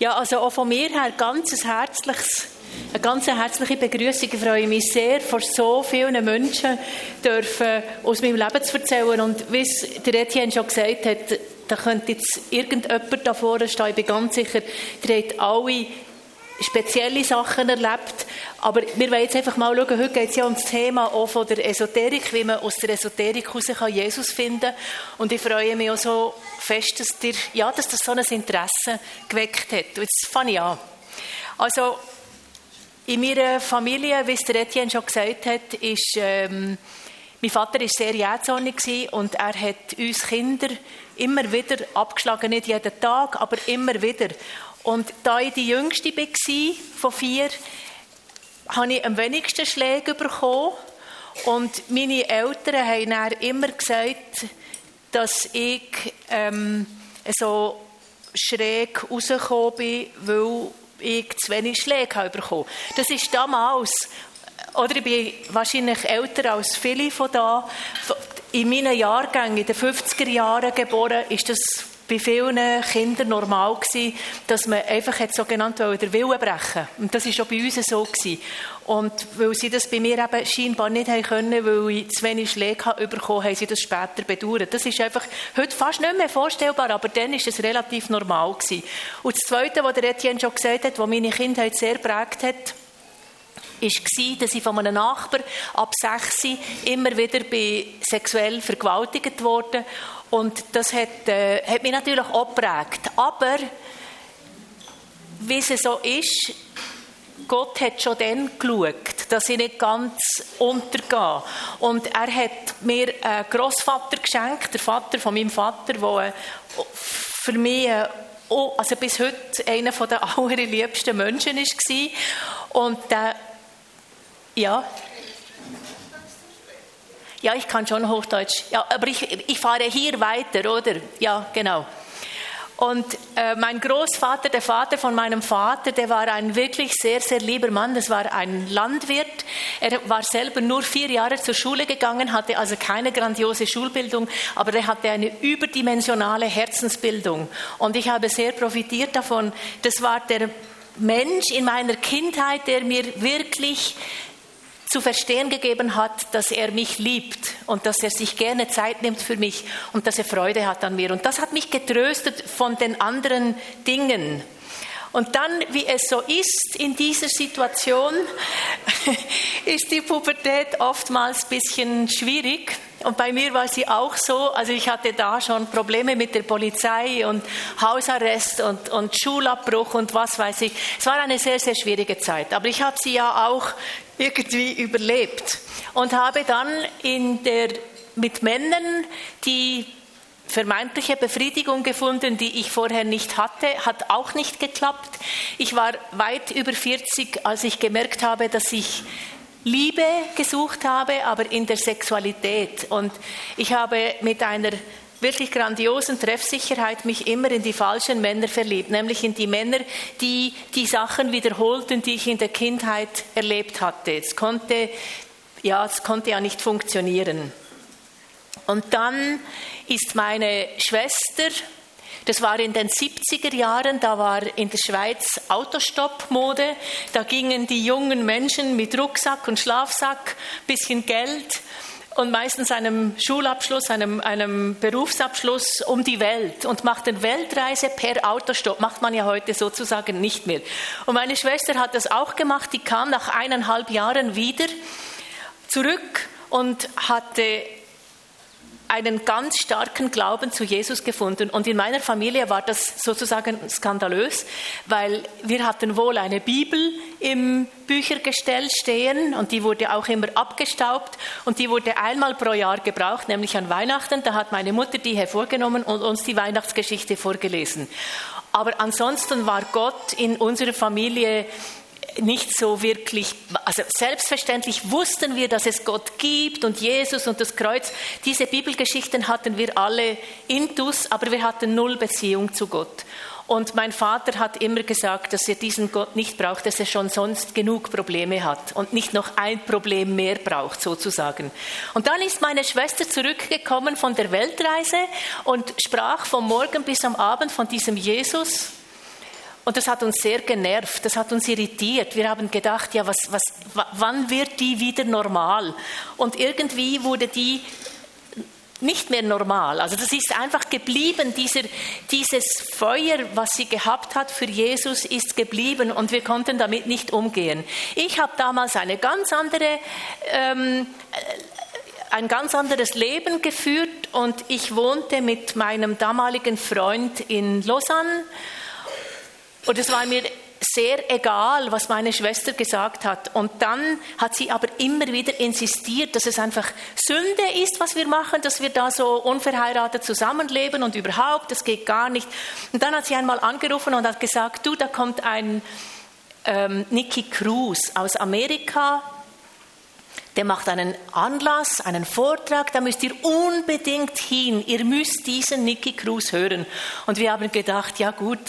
Ja, also auch von mir her ganz herzliches, eine ganz herzliche Begrüßung. Ich freue mich sehr, vor so vielen Menschen dürfen aus meinem Leben zu erzählen. Und wie es der Etienne schon gesagt hat, da könnte jetzt irgendjemand da vorne stehen. Ich bin ganz sicher, ihr habt alle spezielle Sachen erlebt. Aber wir wollen jetzt einfach mal schauen, heute geht es ja um das Thema auch von der Esoterik, wie man aus der Esoterik heraus kann Jesus finden kann. Und ich freue mich auch so fest, dass, dir, ja, dass das so ein Interesse geweckt hat. Und jetzt fange ich an. Also, in meiner Familie, wie es der Etienne schon gesagt hat, ist, ähm, mein Vater war sehr jähzornig und er hat uns Kinder immer wieder abgeschlagen, nicht jeden Tag, aber immer wieder. Und da ich die Jüngste war von vier, habe ich am wenigsten Schläge bekommen. Und meine Eltern haben dann immer gesagt, dass ich ähm, so schräg rausgekommen bin, weil ich zu wenig Schläge habe bekommen. Das ist damals, oder ich bin wahrscheinlich älter als viele von da. In meinen Jahrgängen, in den 50er Jahren geboren, ist das bei vielen Kindern normal gewesen, dass man einfach hat so genannt den Willen brechen Und das ist auch bei uns so gewesen. Und weil sie das bei mir eben scheinbar nicht haben können, weil ich zu wenig Schläge habe bekommen, haben sie das später bedauert. Das ist einfach heute fast nicht mehr vorstellbar, aber dann ist es relativ normal gewesen. Und das Zweite, was der Etienne schon gesagt hat, was meine Kindheit sehr prägt hat, war, dass ich von einem Nachbar ab sechs immer wieder sexuell vergewaltigt wurde und das hat, äh, hat mich natürlich auch geprägt. Aber, wie es so ist, Gott hat schon dann geschaut, dass ich nicht ganz untergehe. Und er hat mir einen Großvater geschenkt, der Vater von meinem Vater, der äh, für mich äh, also bis heute einer der allerliebsten Menschen war. Und der, ja, ja, ich kann schon Hochdeutsch. Ja, aber ich, ich fahre hier weiter, oder? Ja, genau. Und äh, mein Großvater, der Vater von meinem Vater, der war ein wirklich sehr, sehr lieber Mann. Das war ein Landwirt. Er war selber nur vier Jahre zur Schule gegangen, hatte also keine grandiose Schulbildung, aber er hatte eine überdimensionale Herzensbildung. Und ich habe sehr profitiert davon. Das war der Mensch in meiner Kindheit, der mir wirklich zu verstehen gegeben hat, dass er mich liebt und dass er sich gerne Zeit nimmt für mich und dass er Freude hat an mir. Und das hat mich getröstet von den anderen Dingen. Und dann, wie es so ist in dieser Situation, ist die Pubertät oftmals ein bisschen schwierig. Und bei mir war sie auch so. Also ich hatte da schon Probleme mit der Polizei und Hausarrest und, und Schulabbruch und was weiß ich. Es war eine sehr, sehr schwierige Zeit. Aber ich habe sie ja auch irgendwie überlebt und habe dann in der, mit Männern die vermeintliche Befriedigung gefunden, die ich vorher nicht hatte, hat auch nicht geklappt. Ich war weit über 40, als ich gemerkt habe, dass ich Liebe gesucht habe, aber in der Sexualität. Und ich habe mit einer wirklich grandiosen Treffsicherheit mich immer in die falschen Männer verliebt, nämlich in die Männer, die die Sachen wiederholten, die ich in der Kindheit erlebt hatte. Es konnte, ja, es konnte ja nicht funktionieren. Und dann ist meine Schwester, das war in den 70er Jahren, da war in der Schweiz Autostopp-Mode. Da gingen die jungen Menschen mit Rucksack und Schlafsack, bisschen Geld und meistens einem Schulabschluss, einem, einem Berufsabschluss um die Welt und machten Weltreise per Autostopp. Macht man ja heute sozusagen nicht mehr. Und meine Schwester hat das auch gemacht. Die kam nach eineinhalb Jahren wieder zurück und hatte einen ganz starken Glauben zu Jesus gefunden. Und in meiner Familie war das sozusagen skandalös, weil wir hatten wohl eine Bibel im Büchergestell stehen und die wurde auch immer abgestaubt und die wurde einmal pro Jahr gebraucht, nämlich an Weihnachten. Da hat meine Mutter die hervorgenommen und uns die Weihnachtsgeschichte vorgelesen. Aber ansonsten war Gott in unserer Familie nicht so wirklich, also selbstverständlich wussten wir, dass es Gott gibt und Jesus und das Kreuz. Diese Bibelgeschichten hatten wir alle intus, aber wir hatten null Beziehung zu Gott. Und mein Vater hat immer gesagt, dass er diesen Gott nicht braucht, dass er schon sonst genug Probleme hat und nicht noch ein Problem mehr braucht, sozusagen. Und dann ist meine Schwester zurückgekommen von der Weltreise und sprach vom Morgen bis am Abend von diesem Jesus Und das hat uns sehr genervt, das hat uns irritiert. Wir haben gedacht, ja, was, was, wann wird die wieder normal? Und irgendwie wurde die nicht mehr normal. Also das ist einfach geblieben, dieser, dieses Feuer, was sie gehabt hat für Jesus, ist geblieben und wir konnten damit nicht umgehen. Ich habe damals eine ganz andere, ähm, ein ganz anderes Leben geführt und ich wohnte mit meinem damaligen Freund in Lausanne und es war mir sehr egal, was meine Schwester gesagt hat. Und dann hat sie aber immer wieder insistiert, dass es einfach Sünde ist, was wir machen, dass wir da so unverheiratet zusammenleben und überhaupt, das geht gar nicht. Und dann hat sie einmal angerufen und hat gesagt, du, da kommt ein ähm, Nicky Cruz aus Amerika, der macht einen Anlass, einen Vortrag, da müsst ihr unbedingt hin. Ihr müsst diesen Nicky Cruz hören. Und wir haben gedacht, ja gut,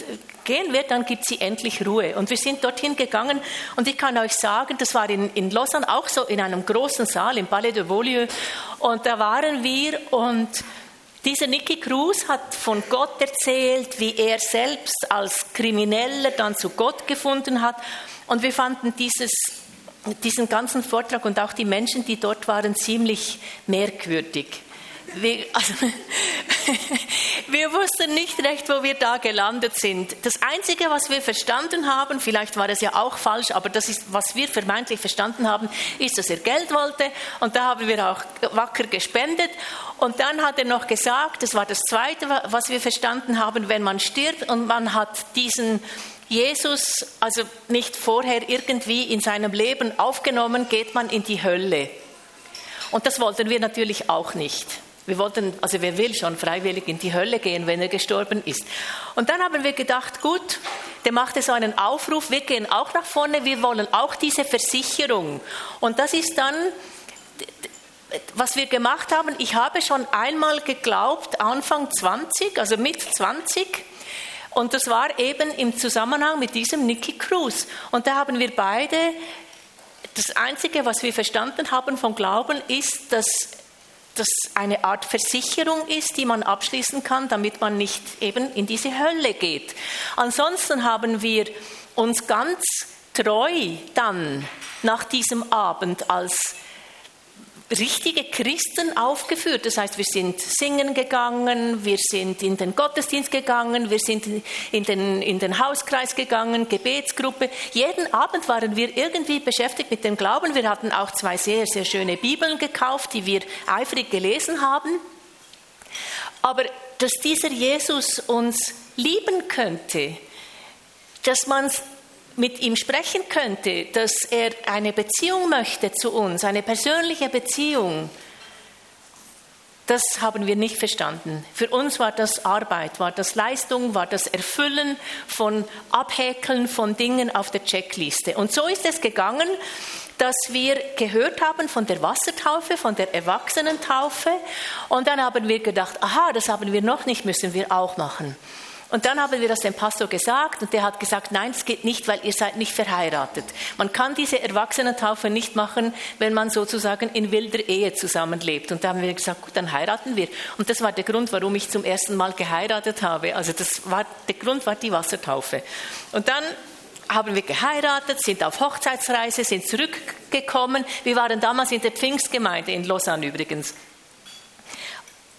gehen wir, dann gibt sie endlich Ruhe. Und wir sind dorthin gegangen und ich kann euch sagen, das war in, in Lausanne auch so in einem großen Saal im Palais de Beaulieu. Und da waren wir und dieser Nicky Cruz hat von Gott erzählt, wie er selbst als Krimineller dann zu Gott gefunden hat. Und wir fanden dieses diesen ganzen Vortrag und auch die Menschen, die dort waren, ziemlich merkwürdig. Wir, also, wir wussten nicht recht, wo wir da gelandet sind. Das Einzige, was wir verstanden haben, vielleicht war es ja auch falsch, aber das ist, was wir vermeintlich verstanden haben, ist, dass er Geld wollte und da haben wir auch wacker gespendet. Und dann hat er noch gesagt, das war das Zweite, was wir verstanden haben, wenn man stirbt und man hat diesen Jesus also nicht vorher irgendwie in seinem Leben aufgenommen, geht man in die Hölle. Und das wollten wir natürlich auch nicht. Wir wollten, also wer will schon freiwillig in die Hölle gehen, wenn er gestorben ist. Und dann haben wir gedacht, gut, der machte so einen Aufruf, wir gehen auch nach vorne, wir wollen auch diese Versicherung. Und das ist dann, was wir gemacht haben, ich habe schon einmal geglaubt, Anfang 20, also mit 20, und das war eben im Zusammenhang mit diesem Nicky Cruz. Und da haben wir beide, das Einzige, was wir verstanden haben vom Glauben, ist, dass das eine Art Versicherung ist, die man abschließen kann, damit man nicht eben in diese Hölle geht. Ansonsten haben wir uns ganz treu dann nach diesem Abend als richtige Christen aufgeführt. Das heißt, wir sind singen gegangen, wir sind in den Gottesdienst gegangen, wir sind in den, in den Hauskreis gegangen, Gebetsgruppe. Jeden Abend waren wir irgendwie beschäftigt mit dem Glauben. Wir hatten auch zwei sehr, sehr schöne Bibeln gekauft, die wir eifrig gelesen haben. Aber dass dieser Jesus uns lieben könnte, dass man mit ihm sprechen könnte, dass er eine Beziehung möchte zu uns, eine persönliche Beziehung, das haben wir nicht verstanden. Für uns war das Arbeit, war das Leistung, war das Erfüllen von Abhäkeln von Dingen auf der Checkliste. Und so ist es gegangen, dass wir gehört haben von der Wassertaufe, von der Erwachsenentaufe. Und dann haben wir gedacht, aha, das haben wir noch nicht, müssen wir auch machen. Und dann haben wir das dem Pastor gesagt und der hat gesagt, nein, es geht nicht, weil ihr seid nicht verheiratet. Man kann diese Erwachsenentaufe nicht machen, wenn man sozusagen in wilder Ehe zusammenlebt. Und da haben wir gesagt, gut, dann heiraten wir. Und das war der Grund, warum ich zum ersten Mal geheiratet habe. Also das war, der Grund war die Wassertaufe. Und dann haben wir geheiratet, sind auf Hochzeitsreise, sind zurückgekommen. Wir waren damals in der Pfingstgemeinde in Lausanne übrigens.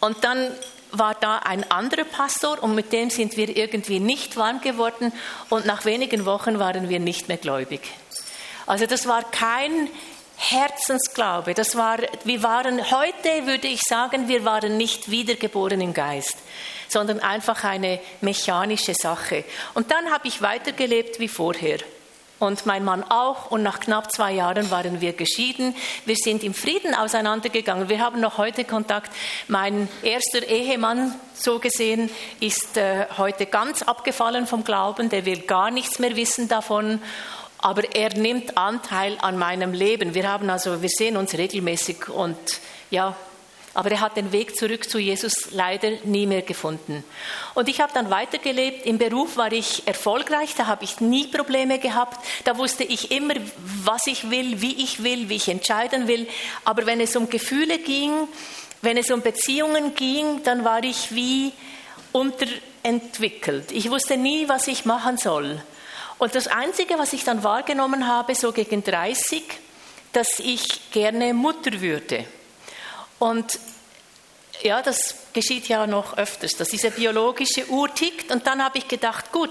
Und dann war da ein anderer Pastor und mit dem sind wir irgendwie nicht warm geworden und nach wenigen Wochen waren wir nicht mehr gläubig. Also das war kein Herzensglaube. Das war, wir waren heute, würde ich sagen, wir waren nicht wiedergeboren im Geist, sondern einfach eine mechanische Sache. Und dann habe ich weitergelebt wie vorher und mein Mann auch. Und nach knapp zwei Jahren waren wir geschieden. Wir sind im Frieden auseinandergegangen. Wir haben noch heute Kontakt. Mein erster Ehemann, so gesehen, ist äh, heute ganz abgefallen vom Glauben. Der will gar nichts mehr wissen davon. Aber er nimmt Anteil an meinem Leben. Wir haben also, wir sehen uns regelmäßig und ja, aber er hat den Weg zurück zu Jesus leider nie mehr gefunden. Und ich habe dann weitergelebt. Im Beruf war ich erfolgreich, da habe ich nie Probleme gehabt. Da wusste ich immer, was ich will, wie ich will, wie ich entscheiden will. Aber wenn es um Gefühle ging, wenn es um Beziehungen ging, dann war ich wie unter entwickelt. Ich wusste nie, was ich machen soll. Und das Einzige, was ich dann wahrgenommen habe, so gegen 30, dass ich gerne Mutter würde. Und ja, das geschieht ja noch öfters, dass diese biologische Uhr tickt. Und dann habe ich gedacht, gut,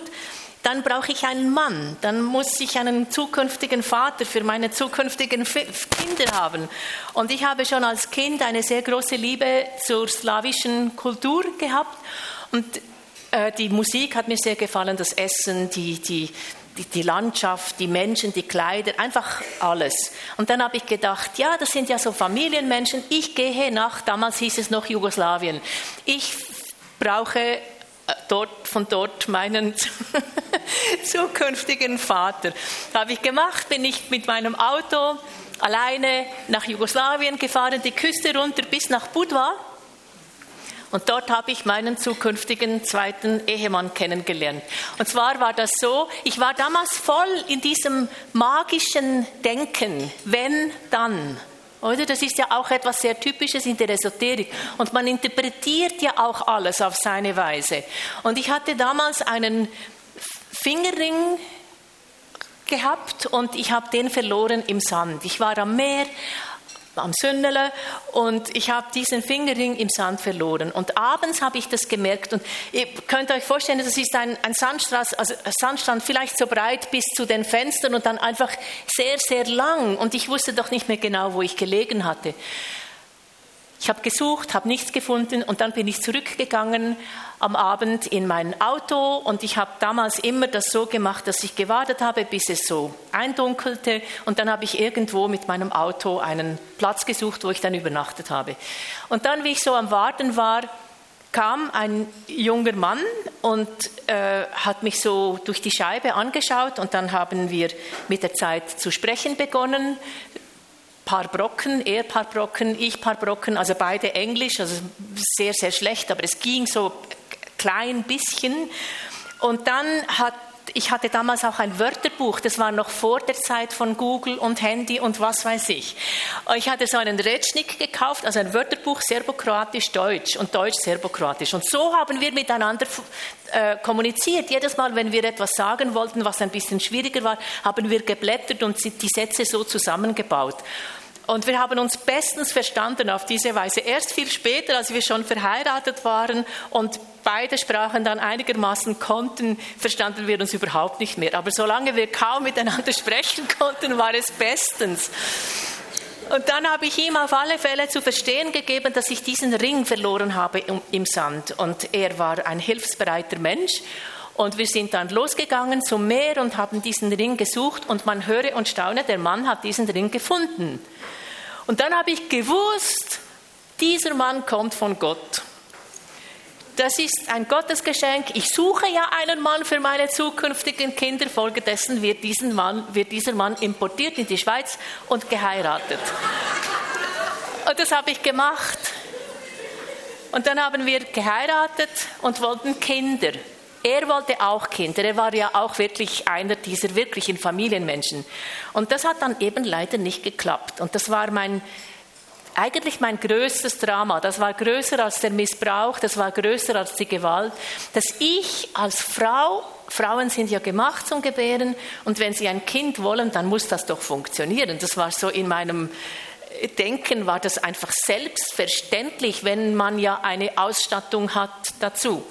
dann brauche ich einen Mann, dann muss ich einen zukünftigen Vater für meine zukünftigen Kinder haben. Und ich habe schon als Kind eine sehr große Liebe zur slawischen Kultur gehabt und äh, die Musik hat mir sehr gefallen, das Essen, die, die, die, die, Landschaft, die Menschen, die Kleider, einfach alles. Und dann habe ich gedacht, ja, das sind ja so Familienmenschen. Ich gehe nach, damals hieß es noch Jugoslawien. Ich brauche dort, von dort meinen zukünftigen Vater. Habe ich gemacht, bin ich mit meinem Auto alleine nach Jugoslawien gefahren, die Küste runter bis nach Budva. Und dort habe ich meinen zukünftigen zweiten Ehemann kennengelernt. Und zwar war das so, ich war damals voll in diesem magischen Denken, wenn, dann. Oder? Das ist ja auch etwas sehr Typisches in der Esoterik. Und man interpretiert ja auch alles auf seine Weise. Und ich hatte damals einen Fingerring gehabt und ich habe den verloren im Sand. Ich war am Meer, am Sünnele und ich habe diesen Fingerring im Sand verloren. Und abends habe ich das gemerkt und ihr könnt euch vorstellen, das ist ein, ein Sandstrand, also Sandstrand vielleicht so breit bis zu den Fenstern und dann einfach sehr, sehr lang und ich wusste doch nicht mehr genau, wo ich gelegen hatte. Ich habe gesucht, habe nichts gefunden und dann bin ich zurückgegangen am Abend in mein Auto und ich habe damals immer das so gemacht, dass ich gewartet habe, bis es so eindunkelte und dann habe ich irgendwo mit meinem Auto einen Platz gesucht, wo ich dann übernachtet habe. Und dann, wie ich so am Warten war, kam ein junger Mann und äh, hat mich so durch die Scheibe angeschaut und dann haben wir mit der Zeit zu sprechen begonnen paar Brocken, er paar Brocken, ich paar Brocken, also beide Englisch, also sehr, sehr schlecht, aber es ging so klein bisschen. Und dann hat ich hatte damals auch ein Wörterbuch, das war noch vor der Zeit von Google und Handy und was weiß ich. Ich hatte so einen Retschnik gekauft, also ein Wörterbuch Serbokroatisch-Deutsch und Deutsch-Serbokroatisch. Und so haben wir miteinander äh, kommuniziert. Jedes Mal, wenn wir etwas sagen wollten, was ein bisschen schwieriger war, haben wir geblättert und die Sätze so zusammengebaut. Und wir haben uns bestens verstanden auf diese Weise. Erst viel später, als wir schon verheiratet waren und beide Sprachen dann einigermaßen konnten, verstanden wir uns überhaupt nicht mehr. Aber solange wir kaum miteinander sprechen konnten, war es bestens. Und dann habe ich ihm auf alle Fälle zu verstehen gegeben, dass ich diesen Ring verloren habe im Sand. Und er war ein hilfsbereiter Mensch. Und wir sind dann losgegangen zum Meer und haben diesen Ring gesucht. Und man höre und staune, der Mann hat diesen Ring gefunden. Und dann habe ich gewusst, dieser Mann kommt von Gott. Das ist ein Gottesgeschenk. Ich suche ja einen Mann für meine zukünftigen Kinder. Folgedessen wird, diesen Mann, wird dieser Mann importiert in die Schweiz und geheiratet. Und das habe ich gemacht. Und dann haben wir geheiratet und wollten Kinder. Er wollte auch Kinder. Er war ja auch wirklich einer dieser wirklichen Familienmenschen. Und das hat dann eben leider nicht geklappt. Und das war mein eigentlich mein größtes Drama. Das war größer als der Missbrauch, das war größer als die Gewalt, dass ich als Frau, Frauen sind ja gemacht zum Gebären und wenn sie ein Kind wollen, dann muss das doch funktionieren. Das war so in meinem Denken war das einfach selbstverständlich, wenn man ja eine Ausstattung hat dazu.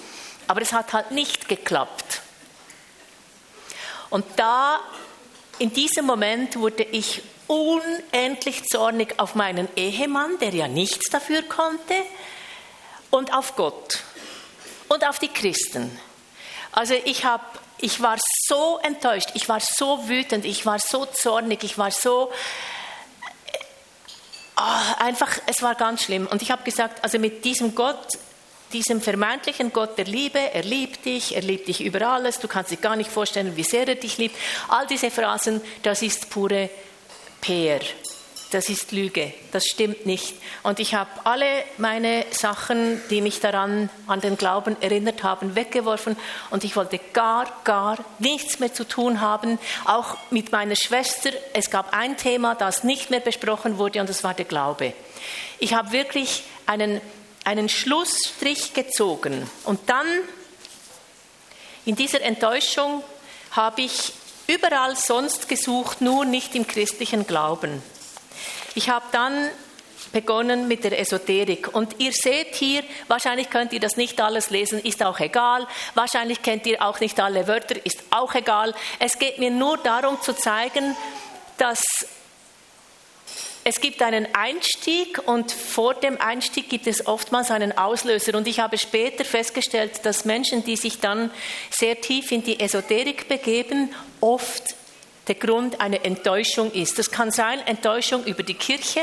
Aber es hat halt nicht geklappt. Und da, in diesem Moment wurde ich unendlich zornig auf meinen Ehemann, der ja nichts dafür konnte, und auf Gott und auf die Christen. Also ich habe ich war so enttäuscht, ich war so wütend, ich war so zornig, ich war so oh, einfach, es war ganz schlimm. Und ich habe gesagt, also mit diesem Gott, diesem vermeintlichen Gott der Liebe, er liebt dich, er liebt dich über alles, du kannst dir gar nicht vorstellen, wie sehr er dich liebt. All diese Phrasen, das ist pure PR. Das ist Lüge, das stimmt nicht. Und ich habe alle meine Sachen, die mich daran an den Glauben erinnert haben, weggeworfen und ich wollte gar, gar nichts mehr zu tun haben, auch mit meiner Schwester. Es gab ein Thema, das nicht mehr besprochen wurde und das war der Glaube. Ich habe wirklich einen, einen Schlussstrich gezogen und dann In dieser Enttäuschung habe ich überall sonst gesucht, nur nicht im christlichen Glauben. Ich habe dann begonnen mit der Esoterik. Und ihr seht hier, wahrscheinlich könnt ihr das nicht alles lesen, ist auch egal. Wahrscheinlich kennt ihr auch nicht alle Wörter, ist auch egal. Es geht mir nur darum zu zeigen, dass es gibt einen Einstieg und vor dem Einstieg gibt es oftmals einen Auslöser. Und ich habe später festgestellt, dass Menschen, die sich dann sehr tief in die Esoterik begeben, oft der Grund eine Enttäuschung ist. Das kann sein Enttäuschung über die Kirche,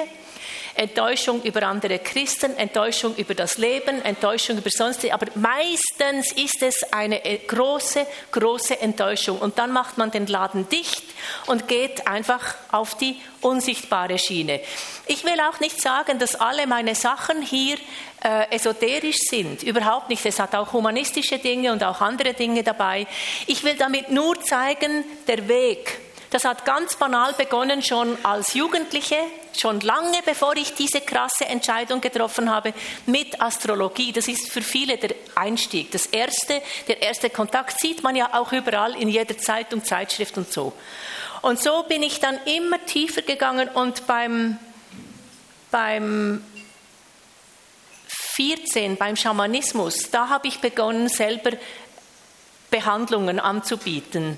Enttäuschung über andere Christen, Enttäuschung über das Leben, Enttäuschung über sonst, aber meistens ist es eine äh, große, große Enttäuschung. Und dann macht man den Laden dicht und geht einfach auf die unsichtbare Schiene. Ich will auch nicht sagen, dass alle meine Sachen hier äh, esoterisch sind. Überhaupt nicht. Es hat auch humanistische Dinge und auch andere Dinge dabei. Ich will damit nur zeigen, der Weg das hat ganz banal begonnen schon als Jugendliche, schon lange bevor ich diese krasse Entscheidung getroffen habe mit Astrologie. Das ist für viele der Einstieg. Das erste, der erste Kontakt sieht man ja auch überall in jeder Zeitung, Zeitschrift und so. Und so bin ich dann immer tiefer gegangen und beim, beim 14, beim Schamanismus, da habe ich begonnen, selber Behandlungen anzubieten.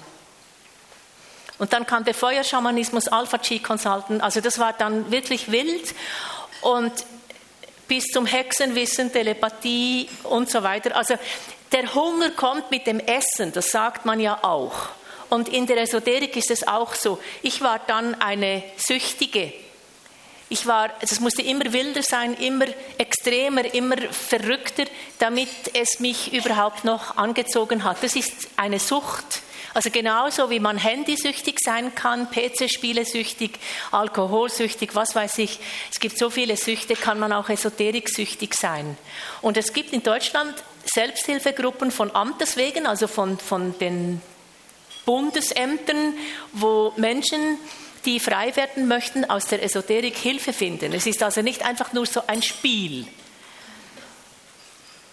Und dann kam der Feuerschamanismus, Alpha Chi Consultant, also das war dann wirklich wild und bis zum Hexenwissen, Telepathie und so weiter. Also der Hunger kommt mit dem Essen, das sagt man ja auch. Und in der Esoterik ist es auch so. Ich war dann eine Süchtige. Ich war, es musste immer wilder sein, immer extremer, immer verrückter, damit es mich überhaupt noch angezogen hat. Das ist eine Sucht. Also genauso wie man handysüchtig sein kann, PC-Spiele-süchtig, Alkoholsüchtig, was weiß ich. Es gibt so viele Süchte, kann man auch esoteriksüchtig sein. Und es gibt in Deutschland Selbsthilfegruppen von Amtes wegen, also von, von den Bundesämtern, wo Menschen die frei werden möchten, aus der Esoterik Hilfe finden. Es ist also nicht einfach nur so ein Spiel.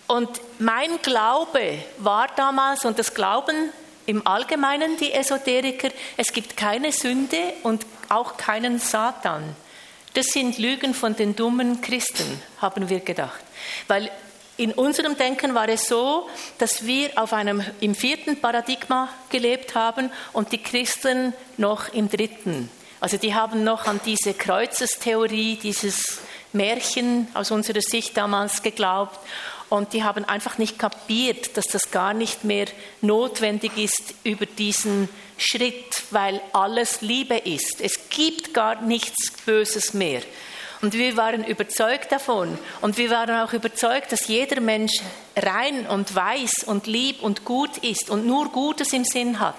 Und mein Glaube war damals, und das Glauben im Allgemeinen die Esoteriker, es gibt keine Sünde und auch keinen Satan. Das sind Lügen von den dummen Christen, haben wir gedacht. Weil in unserem Denken war es so, dass wir auf einem, im vierten Paradigma gelebt haben und die Christen noch im dritten. Also die haben noch an diese Kreuzestheorie, dieses Märchen aus unserer Sicht damals geglaubt und die haben einfach nicht kapiert, dass das gar nicht mehr notwendig ist über diesen Schritt, weil alles Liebe ist. Es gibt gar nichts Böses mehr. Und wir waren überzeugt davon. Und wir waren auch überzeugt, dass jeder Mensch rein und weiß und lieb und gut ist und nur Gutes im Sinn hat.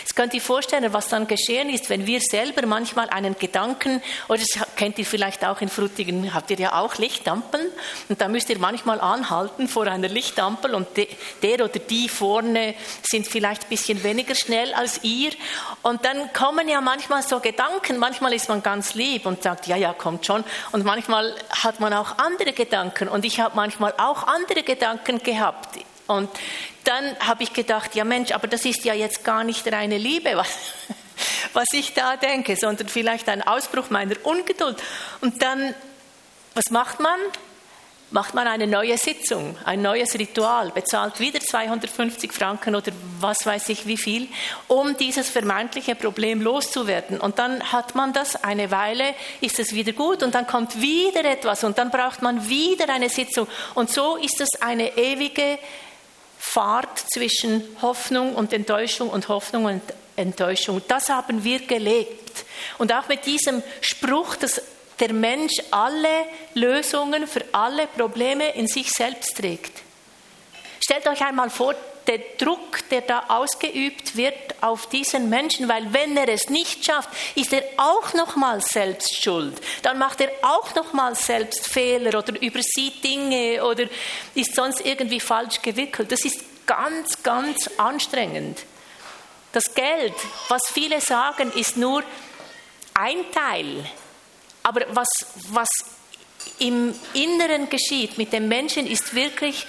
Jetzt könnt ihr vorstellen, was dann geschehen ist, wenn wir selber manchmal einen Gedanken, oder das kennt ihr vielleicht auch in Frutigen, habt ihr ja auch Lichtampeln, und da müsst ihr manchmal anhalten vor einer Lichtampel und der oder die vorne sind vielleicht ein bisschen weniger schnell als ihr. Und dann kommen ja manchmal so Gedanken, manchmal ist man ganz lieb und sagt, ja, ja, kommt schon. Und manchmal hat man auch andere Gedanken und ich habe manchmal auch andere Gedanken gehabt. Und dann habe ich gedacht, ja Mensch, aber das ist ja jetzt gar nicht reine Liebe, was, was ich da denke, sondern vielleicht ein Ausbruch meiner Ungeduld. Und dann, was macht man? Macht man eine neue Sitzung, ein neues Ritual, bezahlt wieder 250 Franken oder was weiß ich wie viel, um dieses vermeintliche Problem loszuwerden. Und dann hat man das eine Weile, ist es wieder gut und dann kommt wieder etwas und dann braucht man wieder eine Sitzung. Und so ist es eine ewige Fahrt zwischen Hoffnung und Enttäuschung und Hoffnung und Enttäuschung. Das haben wir gelebt. Und auch mit diesem Spruch, dass der Mensch alle Lösungen für alle Probleme in sich selbst trägt. Stellt euch einmal vor, der Druck, der da ausgeübt wird auf diesen Menschen, weil wenn er es nicht schafft, ist er auch noch mal selbst schuld. Dann macht er auch noch mal selbst Fehler oder übersieht Dinge oder ist sonst irgendwie falsch gewickelt. Das ist ganz, ganz anstrengend. Das Geld, was viele sagen, ist nur ein Teil. Aber was, was im Inneren geschieht mit dem Menschen, ist wirklich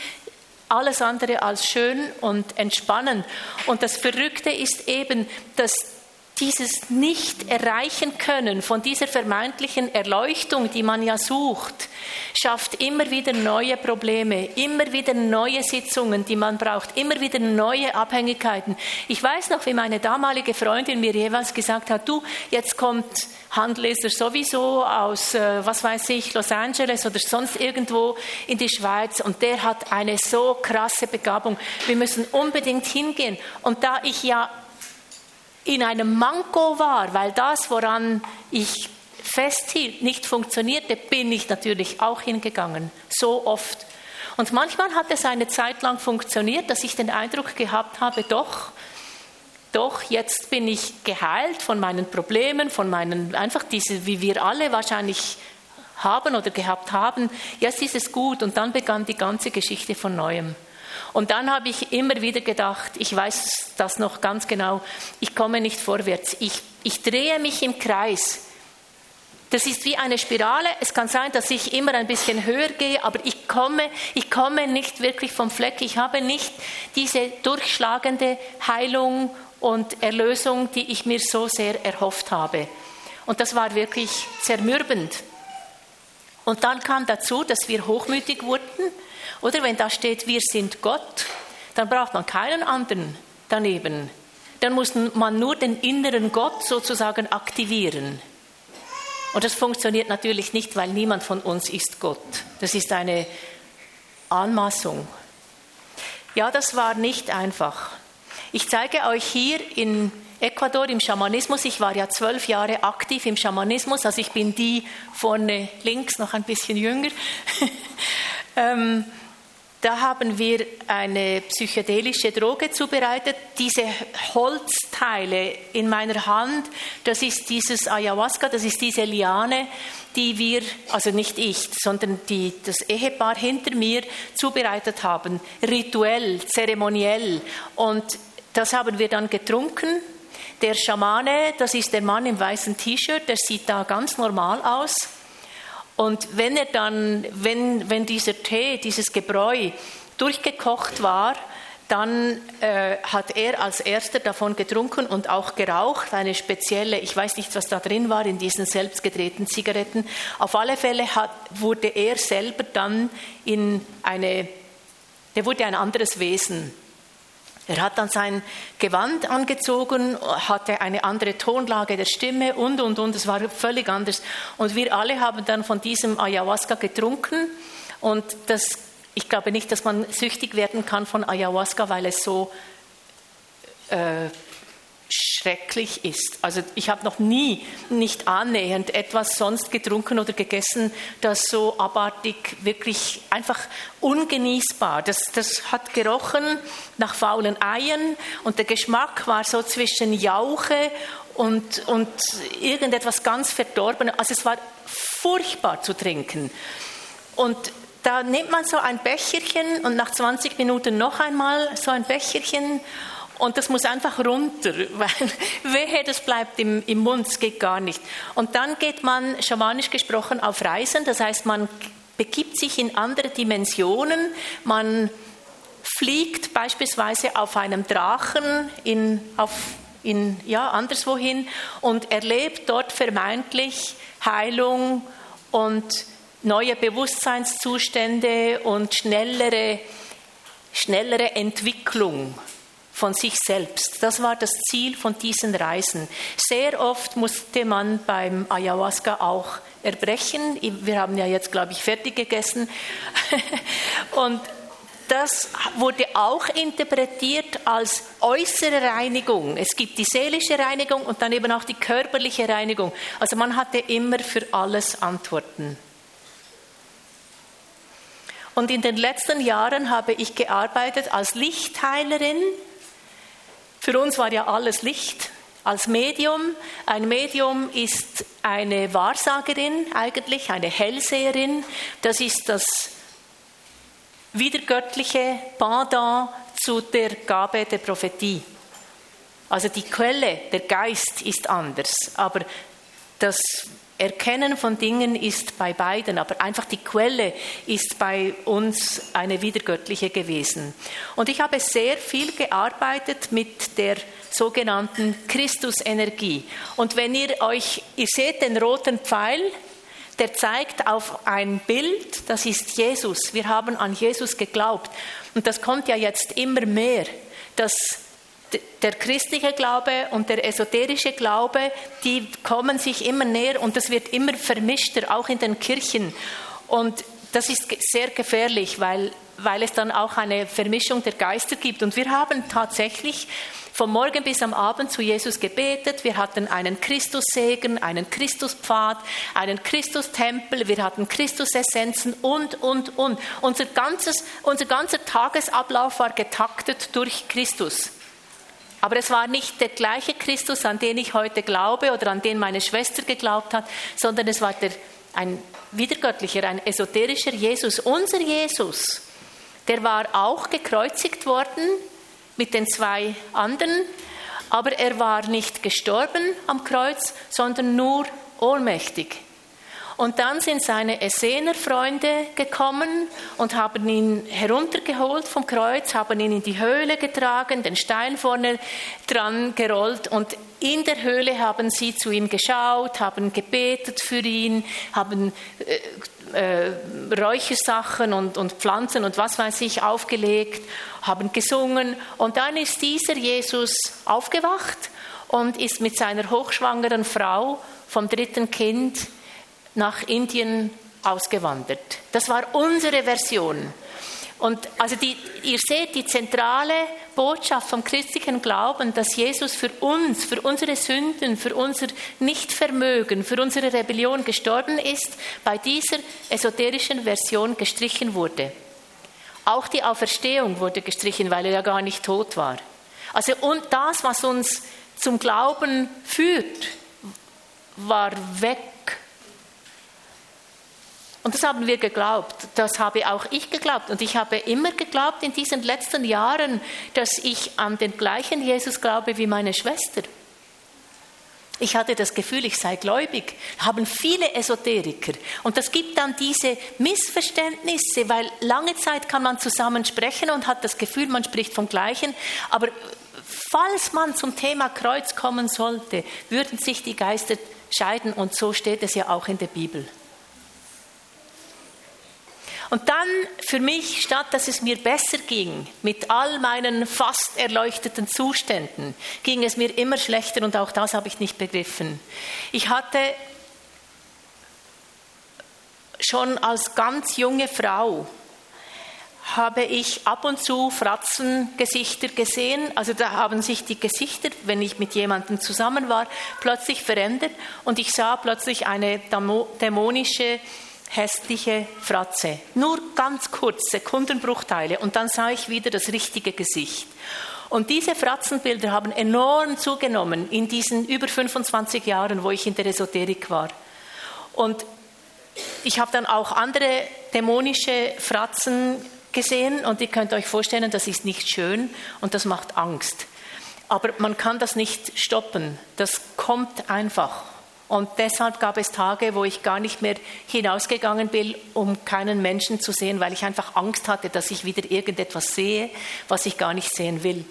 alles andere als schön und entspannend. Und das Verrückte ist eben, dass dieses nicht erreichen können von dieser vermeintlichen Erleuchtung, die man ja sucht, schafft immer wieder neue Probleme, immer wieder neue Sitzungen, die man braucht, immer wieder neue Abhängigkeiten. Ich weiß noch, wie meine damalige Freundin mir jeweils gesagt hat, du, jetzt kommt Handleser sowieso aus, äh, was weiß ich, Los Angeles oder sonst irgendwo in die Schweiz und der hat eine so krasse Begabung. Wir müssen unbedingt hingehen. Und da ich ja in einem Manko war, weil das, woran ich festhielt, nicht funktionierte, bin ich natürlich auch hingegangen. So oft. Und manchmal hat es eine Zeit lang funktioniert, dass ich den Eindruck gehabt habe, doch, doch, jetzt bin ich geheilt von meinen Problemen, von meinen, einfach diese, wie wir alle wahrscheinlich haben oder gehabt haben. Jetzt ist es gut. Und dann begann die ganze Geschichte von neuem. Und dann habe ich immer wieder gedacht, ich weiß das noch ganz genau, ich komme nicht vorwärts. Ich, ich drehe mich im Kreis. Das ist wie eine Spirale. Es kann sein, dass ich immer ein bisschen höher gehe, aber ich komme, ich komme nicht wirklich vom Fleck. Ich habe nicht diese durchschlagende Heilung und Erlösung, die ich mir so sehr erhofft habe. Und das war wirklich zermürbend. Und dann kam dazu, dass wir hochmütig wurden. Oder wenn da steht, wir sind Gott, dann braucht man keinen anderen daneben. Dann muss man nur den inneren Gott sozusagen aktivieren. Und das funktioniert natürlich nicht, weil niemand von uns ist Gott. Das ist eine Anmaßung. Ja, das war nicht einfach. Ich zeige euch hier in Ecuador im Schamanismus. Ich war ja zwölf Jahre aktiv im Schamanismus, also ich bin die vorne links, noch ein bisschen jünger. ähm, da haben wir eine psychedelische Droge zubereitet. Diese Holzteile in meiner Hand, das ist dieses Ayahuasca, das ist diese Liane, die wir, also nicht ich, sondern die, das Ehepaar hinter mir zubereitet haben, rituell, zeremoniell. Und das haben wir dann getrunken. Der Schamane, das ist der Mann im weißen T-Shirt, der sieht da ganz normal aus. Und wenn er dann, wenn, wenn dieser Tee, dieses Gebräu durchgekocht war, dann äh, hat er als erster davon getrunken und auch geraucht, eine spezielle, ich weiß nicht, was da drin war in diesen selbstgedrehten Zigaretten. Auf alle Fälle hat, wurde er selber dann in eine, er wurde ein anderes Wesen. Er hat dann sein Gewand angezogen, hatte eine andere Tonlage der Stimme und, und, und. Es war völlig anders. Und wir alle haben dann von diesem Ayahuasca getrunken. Und das, ich glaube nicht, dass man süchtig werden kann von Ayahuasca, weil es so äh, schrecklich ist. Also ich habe noch nie nicht annähernd etwas sonst getrunken oder gegessen, das so abartig, wirklich einfach ungenießbar. Das, das hat gerochen nach faulen Eiern und der Geschmack war so zwischen Jauche und, und irgendetwas ganz Verdorbenes. Also es war furchtbar zu trinken. Und da nimmt man so ein Becherchen und nach 20 Minuten noch einmal so ein Becherchen und das muss einfach runter, weil wehe, das bleibt im, im Mund, es geht gar nicht. Und dann geht man, schamanisch gesprochen, auf Reisen, das heißt, man begibt sich in andere Dimensionen, man fliegt beispielsweise auf einem Drachen in, auf, in, ja, anderswohin und erlebt dort vermeintlich Heilung und neue Bewusstseinszustände und schnellere, schnellere Entwicklung von sich selbst. Das war das Ziel von diesen Reisen. Sehr oft musste man beim Ayahuasca auch erbrechen. Wir haben ja jetzt, glaube ich, fertig gegessen. Und das wurde auch interpretiert als äußere Reinigung. Es gibt die seelische Reinigung und dann eben auch die körperliche Reinigung. Also man hatte immer für alles Antworten. Und in den letzten Jahren habe ich gearbeitet als Lichtheilerin für uns war ja alles Licht als Medium. Ein Medium ist eine Wahrsagerin eigentlich, eine Hellseherin. Das ist das wiedergöttliche Pendant zu der Gabe der Prophetie. Also die Quelle, der Geist ist anders, aber das Erkennen von Dingen ist bei beiden, aber einfach die Quelle ist bei uns eine wiedergöttliche gewesen. Und ich habe sehr viel gearbeitet mit der sogenannten Christusenergie. Und wenn ihr euch, ihr seht den roten Pfeil, der zeigt auf ein Bild, das ist Jesus. Wir haben an Jesus geglaubt. Und das kommt ja jetzt immer mehr, dass der christliche Glaube und der esoterische Glaube, die kommen sich immer näher und das wird immer vermischter, auch in den Kirchen. Und das ist sehr gefährlich, weil, weil es dann auch eine Vermischung der Geister gibt. Und wir haben tatsächlich vom Morgen bis am Abend zu Jesus gebetet. Wir hatten einen Christussegen, einen Christuspfad, einen Christustempel, wir hatten Christusessenzen und, und, und. Unser, ganzes, unser ganzer Tagesablauf war getaktet durch Christus. Aber es war nicht der gleiche Christus, an den ich heute glaube oder an den meine Schwester geglaubt hat, sondern es war der, ein wiedergöttlicher, ein esoterischer Jesus. Unser Jesus, der war auch gekreuzigt worden mit den zwei anderen, aber er war nicht gestorben am Kreuz, sondern nur ohnmächtig. Und dann sind seine Essener Freunde gekommen und haben ihn heruntergeholt vom Kreuz, haben ihn in die Höhle getragen, den Stein vorne dran gerollt und in der Höhle haben sie zu ihm geschaut, haben gebetet für ihn, haben äh, äh, Räuchersachen und, und Pflanzen und was weiß ich aufgelegt, haben gesungen. Und dann ist dieser Jesus aufgewacht und ist mit seiner hochschwangeren Frau vom dritten Kind nach Indien ausgewandert. Das war unsere Version. Und also die, ihr seht die zentrale Botschaft vom christlichen Glauben, dass Jesus für uns, für unsere Sünden, für unser Nichtvermögen, für unsere Rebellion gestorben ist, bei dieser esoterischen Version gestrichen wurde. Auch die Auferstehung wurde gestrichen, weil er ja gar nicht tot war. Also und das, was uns zum Glauben führt, war weg und das haben wir geglaubt. Das habe auch ich geglaubt. Und ich habe immer geglaubt in diesen letzten Jahren, dass ich an den gleichen Jesus glaube wie meine Schwester. Ich hatte das Gefühl, ich sei gläubig. Haben viele Esoteriker. Und das gibt dann diese Missverständnisse, weil lange Zeit kann man zusammen sprechen und hat das Gefühl, man spricht vom Gleichen. Aber falls man zum Thema Kreuz kommen sollte, würden sich die Geister scheiden. Und so steht es ja auch in der Bibel. Und dann für mich, statt dass es mir besser ging, mit all meinen fast erleuchteten Zuständen, ging es mir immer schlechter und auch das habe ich nicht begriffen. Ich hatte schon als ganz junge Frau habe ich ab und zu Fratzengesichter gesehen. Also da haben sich die Gesichter, wenn ich mit jemandem zusammen war, plötzlich verändert und ich sah plötzlich eine dämonische hässliche Fratze. Nur ganz kurz, Sekundenbruchteile und dann sah ich wieder das richtige Gesicht. Und diese Fratzenbilder haben enorm zugenommen in diesen über 25 Jahren, wo ich in der Esoterik war. Und ich habe dann auch andere dämonische Fratzen gesehen und ihr könnt euch vorstellen, das ist nicht schön und das macht Angst. Aber man kann das nicht stoppen. Das kommt einfach. Und deshalb gab es Tage, wo ich gar nicht mehr hinausgegangen bin, um keinen Menschen zu sehen, weil ich einfach Angst hatte, dass ich wieder irgendetwas sehe, was ich gar nicht sehen will.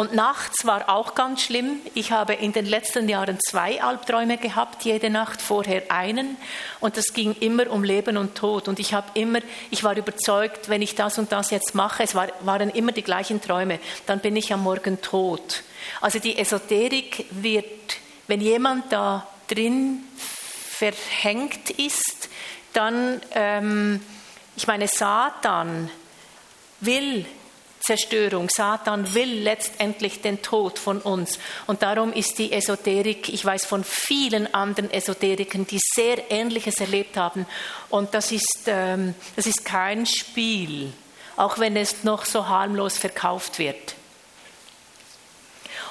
Und nachts war auch ganz schlimm. Ich habe in den letzten Jahren zwei Albträume gehabt, jede Nacht vorher einen. Und das ging immer um Leben und Tod. Und ich habe immer, ich war überzeugt, wenn ich das und das jetzt mache, es war, waren immer die gleichen Träume, dann bin ich am Morgen tot. Also die Esoterik wird, wenn jemand da drin verhängt ist, dann, ähm, ich meine, Satan will Zerstörung. Satan will letztendlich den Tod von uns. Und darum ist die Esoterik, ich weiß von vielen anderen Esoterikern, die sehr Ähnliches erlebt haben. Und das ist, ähm, das ist kein Spiel, auch wenn es noch so harmlos verkauft wird.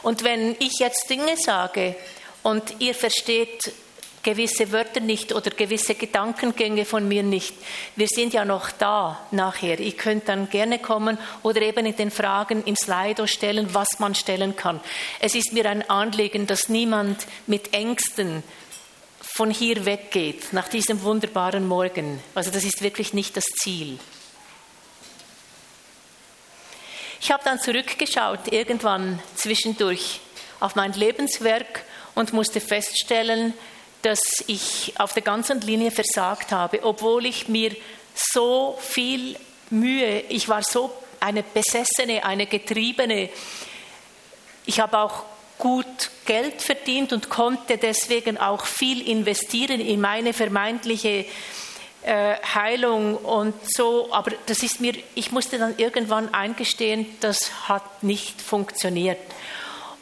Und wenn ich jetzt Dinge sage, und ihr versteht gewisse Wörter nicht oder gewisse Gedankengänge von mir nicht. Wir sind ja noch da nachher. Ihr könnt dann gerne kommen oder eben in den Fragen im Slido stellen, was man stellen kann. Es ist mir ein Anliegen, dass niemand mit Ängsten von hier weggeht, nach diesem wunderbaren Morgen. Also das ist wirklich nicht das Ziel. Ich habe dann zurückgeschaut, irgendwann zwischendurch, auf mein Lebenswerk und musste feststellen, dass ich auf der ganzen Linie versagt habe, obwohl ich mir so viel Mühe, ich war so eine Besessene, eine Getriebene. Ich habe auch gut Geld verdient und konnte deswegen auch viel investieren in meine vermeintliche äh, Heilung und so. Aber das ist mir, ich musste dann irgendwann eingestehen, das hat nicht funktioniert.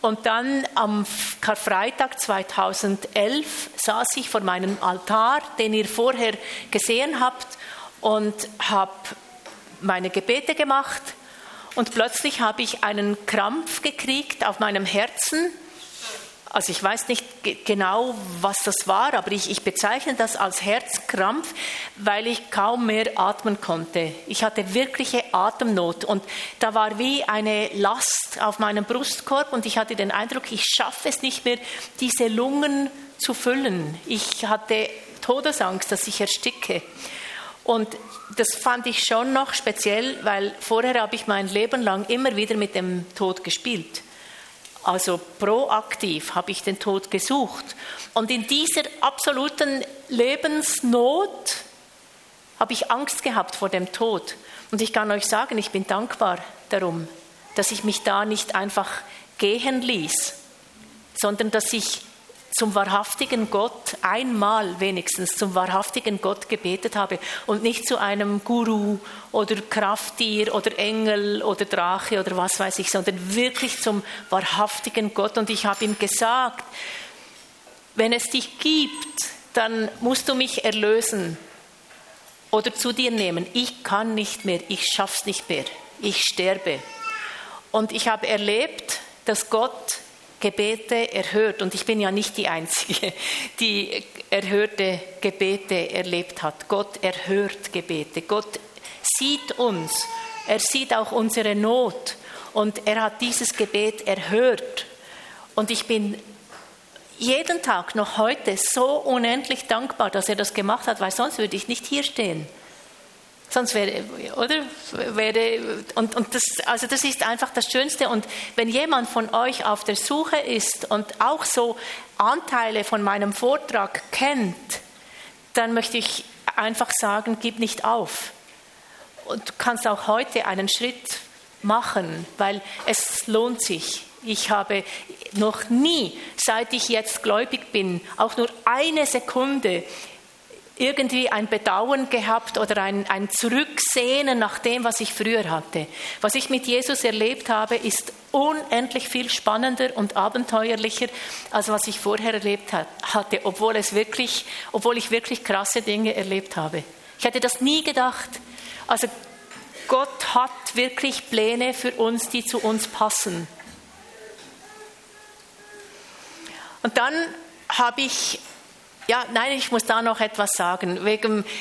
Und dann am Karfreitag 2011 saß ich vor meinem Altar, den ihr vorher gesehen habt, und habe meine Gebete gemacht und plötzlich habe ich einen Krampf gekriegt auf meinem Herzen. Also ich weiß nicht genau, was das war, aber ich, ich bezeichne das als Herzkrampf, weil ich kaum mehr atmen konnte. Ich hatte wirkliche Atemnot und da war wie eine Last auf meinem Brustkorb und ich hatte den Eindruck, ich schaffe es nicht mehr, diese Lungen zu füllen. Ich hatte Todesangst, dass ich ersticke. Und das fand ich schon noch speziell, weil vorher habe ich mein Leben lang immer wieder mit dem Tod gespielt. Also proaktiv habe ich den Tod gesucht. Und in dieser absoluten Lebensnot habe ich Angst gehabt vor dem Tod. Und ich kann euch sagen, ich bin dankbar darum, dass ich mich da nicht einfach gehen ließ, sondern dass ich zum wahrhaftigen Gott, einmal wenigstens zum wahrhaftigen Gott gebetet habe und nicht zu einem Guru oder Krafttier oder Engel oder Drache oder was weiß ich, sondern wirklich zum wahrhaftigen Gott. Und ich habe ihm gesagt, wenn es dich gibt, dann musst du mich erlösen oder zu dir nehmen. Ich kann nicht mehr, ich schaff's nicht mehr, ich sterbe. Und ich habe erlebt, dass Gott Gebete erhört. Und ich bin ja nicht die Einzige, die erhörte Gebete erlebt hat. Gott erhört Gebete. Gott sieht uns. Er sieht auch unsere Not. Und er hat dieses Gebet erhört. Und ich bin jeden Tag noch heute so unendlich dankbar, dass er das gemacht hat, weil sonst würde ich nicht hier stehen. Sonst wäre, oder? Wäre, und, und das, also das ist einfach das Schönste. Und wenn jemand von euch auf der Suche ist und auch so Anteile von meinem Vortrag kennt, dann möchte ich einfach sagen, gib nicht auf. Und du kannst auch heute einen Schritt machen, weil es lohnt sich. Ich habe noch nie, seit ich jetzt gläubig bin, auch nur eine Sekunde irgendwie ein Bedauern gehabt oder ein, ein Zurücksehnen nach dem, was ich früher hatte. Was ich mit Jesus erlebt habe, ist unendlich viel spannender und abenteuerlicher, als was ich vorher erlebt hatte, obwohl, es wirklich, obwohl ich wirklich krasse Dinge erlebt habe. Ich hätte das nie gedacht. Also Gott hat wirklich Pläne für uns, die zu uns passen. Und dann habe ich ja, nein, ich muss da noch etwas sagen.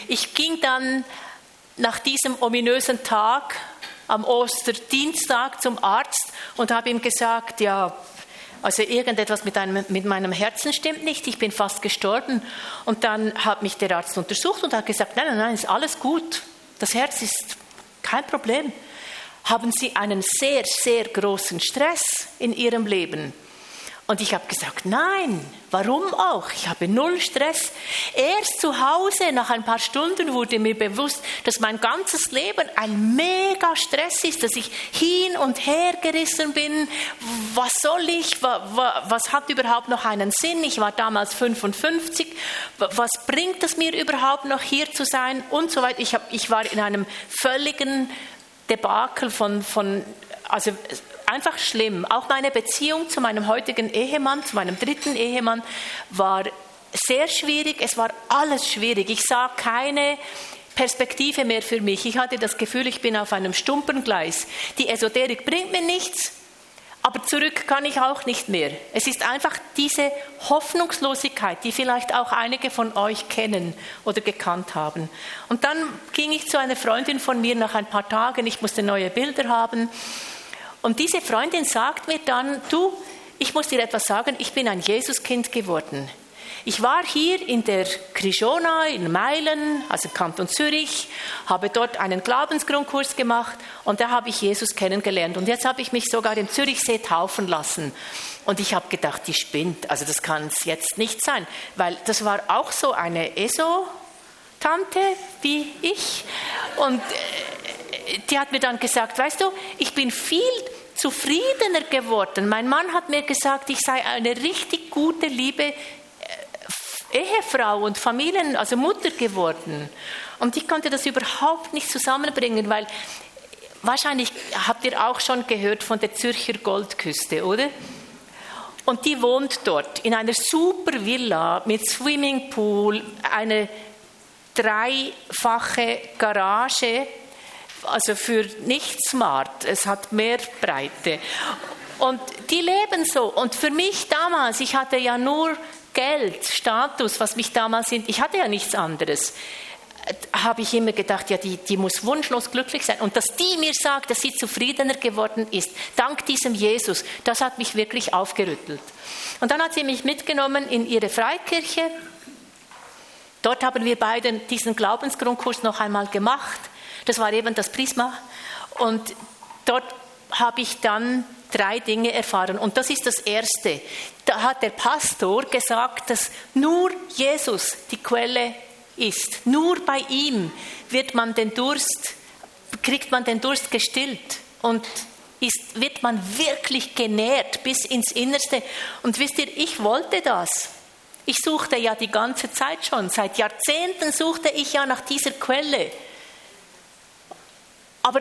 Ich ging dann nach diesem ominösen Tag am Osterdienstag zum Arzt und habe ihm gesagt, ja, also irgendetwas mit, einem, mit meinem Herzen stimmt nicht, ich bin fast gestorben. Und dann hat mich der Arzt untersucht und hat gesagt, nein, nein, nein, ist alles gut. Das Herz ist kein Problem. Haben Sie einen sehr, sehr großen Stress in Ihrem Leben? Und ich habe gesagt, nein, warum auch? Ich habe null Stress. Erst zu Hause, nach ein paar Stunden, wurde mir bewusst, dass mein ganzes Leben ein mega Stress ist, dass ich hin und her gerissen bin. Was soll ich? Was hat überhaupt noch einen Sinn? Ich war damals 55. Was bringt es mir überhaupt noch hier zu sein? Und so weiter. Ich, war in einem völligen Debakel von, von also einfach schlimm. Auch meine Beziehung zu meinem heutigen Ehemann, zu meinem dritten Ehemann, war sehr schwierig. Es war alles schwierig. Ich sah keine Perspektive mehr für mich. Ich hatte das Gefühl, ich bin auf einem stumpen Gleis. Die Esoterik bringt mir nichts, aber zurück kann ich auch nicht mehr. Es ist einfach diese Hoffnungslosigkeit, die vielleicht auch einige von euch kennen oder gekannt haben. Und dann ging ich zu einer Freundin von mir nach ein paar Tagen, ich musste neue Bilder haben und diese Freundin sagt mir dann, du, ich muss dir etwas sagen, ich bin ein Jesuskind geworden. Ich war hier in der Krishona in Meilen, also Kanton Zürich, habe dort einen Glaubensgrundkurs gemacht und da habe ich Jesus kennengelernt. Und jetzt habe ich mich sogar im Zürichsee taufen lassen. Und ich habe gedacht, die spinnt. Also das kann es jetzt nicht sein, weil das war auch so eine ESO-Tante wie ich. Und äh, die hat mir dann gesagt, weißt du, ich bin viel zufriedener geworden. Mein Mann hat mir gesagt, ich sei eine richtig gute, liebe äh, Ehefrau und Familien, also Mutter geworden. Und ich konnte das überhaupt nicht zusammenbringen, weil wahrscheinlich habt ihr auch schon gehört von der Zürcher Goldküste, oder? Und die wohnt dort in einer super Villa mit Swimmingpool, eine dreifache Garage also für nicht smart, es hat mehr Breite. Und die leben so. Und für mich damals, ich hatte ja nur Geld, Status, was mich damals sind, ich hatte ja nichts anderes habe ich immer gedacht, ja, die, die muss wunschlos glücklich sein. Und dass die mir sagt, dass sie zufriedener geworden ist, dank diesem Jesus, das hat mich wirklich aufgerüttelt. Und dann hat sie mich mitgenommen in ihre Freikirche. Dort haben wir beide diesen Glaubensgrundkurs noch einmal gemacht. Das war eben das Prisma. Und dort habe ich dann drei Dinge erfahren. Und das ist das Erste. Da hat der Pastor gesagt, dass nur Jesus die Quelle ist. Nur bei ihm wird man den Durst, kriegt man den Durst gestillt und ist, wird man wirklich genährt bis ins Innerste. Und wisst ihr, ich wollte das. Ich suchte ja die ganze Zeit schon. Seit Jahrzehnten suchte ich ja nach dieser Quelle. Aber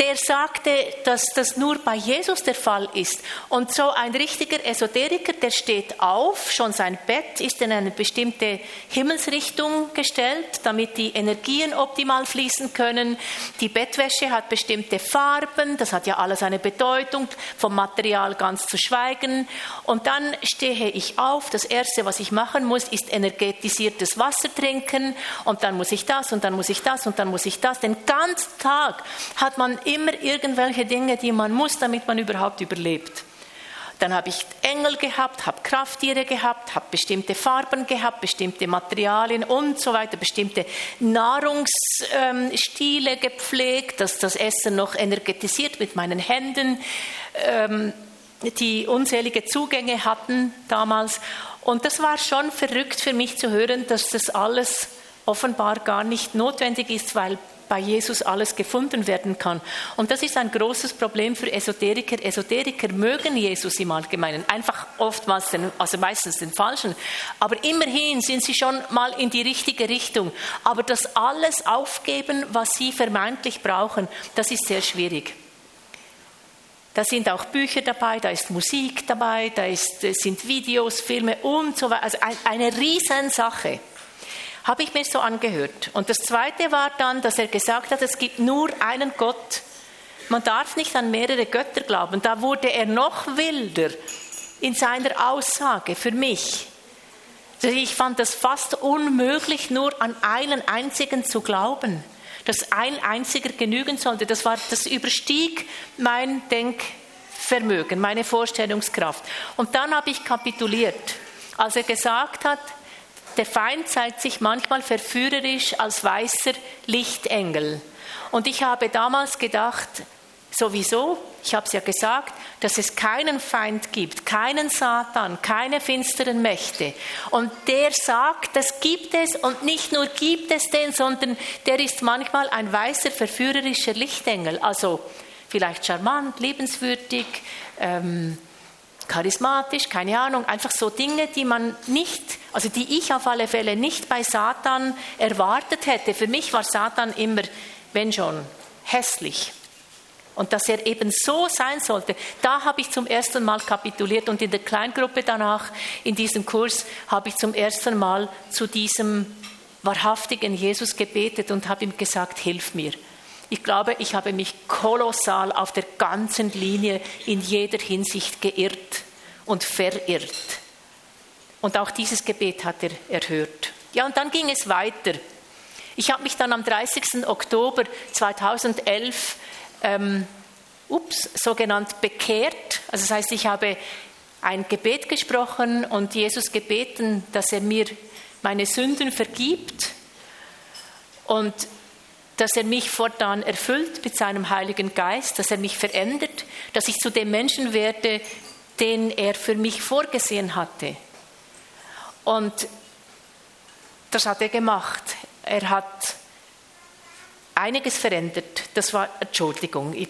der sagte, dass das nur bei Jesus der Fall ist. Und so ein richtiger Esoteriker, der steht auf, schon sein Bett ist in eine bestimmte Himmelsrichtung gestellt, damit die Energien optimal fließen können. Die Bettwäsche hat bestimmte Farben, das hat ja alles eine Bedeutung, vom Material ganz zu schweigen. Und dann stehe ich auf, das Erste, was ich machen muss, ist energetisiertes Wasser trinken und dann muss ich das und dann muss ich das und dann muss ich das. Den ganzen Tag hat man immer irgendwelche Dinge, die man muss, damit man überhaupt überlebt. Dann habe ich Engel gehabt, habe Krafttiere gehabt, habe bestimmte Farben gehabt, bestimmte Materialien und so weiter, bestimmte Nahrungsstile gepflegt, dass das Essen noch energetisiert mit meinen Händen, ähm, die unzählige Zugänge hatten damals. Und das war schon verrückt für mich zu hören, dass das alles offenbar gar nicht notwendig ist, weil bei Jesus alles gefunden werden kann. Und das ist ein großes Problem für Esoteriker. Esoteriker mögen Jesus im Allgemeinen, einfach oftmals, den, also meistens den falschen. Aber immerhin sind sie schon mal in die richtige Richtung. Aber das alles aufgeben, was sie vermeintlich brauchen, das ist sehr schwierig. Da sind auch Bücher dabei, da ist Musik dabei, da ist, sind Videos, Filme und so weiter. Also eine Riesensache. Habe ich mir so angehört. Und das Zweite war dann, dass er gesagt hat, es gibt nur einen Gott. Man darf nicht an mehrere Götter glauben. Da wurde er noch wilder in seiner Aussage für mich. Also ich fand das fast unmöglich, nur an einen einzigen zu glauben. Dass ein einziger genügen sollte, das, war, das überstieg mein Denkvermögen, meine Vorstellungskraft. Und dann habe ich kapituliert, als er gesagt hat, der Feind zeigt sich manchmal verführerisch als weißer Lichtengel. Und ich habe damals gedacht, sowieso, ich habe es ja gesagt, dass es keinen Feind gibt, keinen Satan, keine finsteren Mächte. Und der sagt, das gibt es und nicht nur gibt es den, sondern der ist manchmal ein weißer, verführerischer Lichtengel. Also vielleicht charmant, liebenswürdig, ähm, charismatisch, keine Ahnung, einfach so Dinge, die man nicht, also die ich auf alle Fälle nicht bei Satan erwartet hätte. Für mich war Satan immer, wenn schon, hässlich. Und dass er eben so sein sollte, da habe ich zum ersten Mal kapituliert und in der Kleingruppe danach, in diesem Kurs, habe ich zum ersten Mal zu diesem wahrhaftigen Jesus gebetet und habe ihm gesagt, hilf mir. Ich glaube, ich habe mich kolossal auf der ganzen Linie in jeder Hinsicht geirrt und verirrt. Und auch dieses Gebet hat er erhört. Ja, und dann ging es weiter. Ich habe mich dann am 30. Oktober 2011 ähm, ups, sogenannt bekehrt. Also das heißt, ich habe ein Gebet gesprochen und Jesus gebeten, dass er mir meine Sünden vergibt und dass er mich fortan erfüllt mit seinem Heiligen Geist, dass er mich verändert, dass ich zu dem Menschen werde, den er für mich vorgesehen hatte. Und das hat er gemacht. Er hat einiges verändert. Das war, Entschuldigung, ich,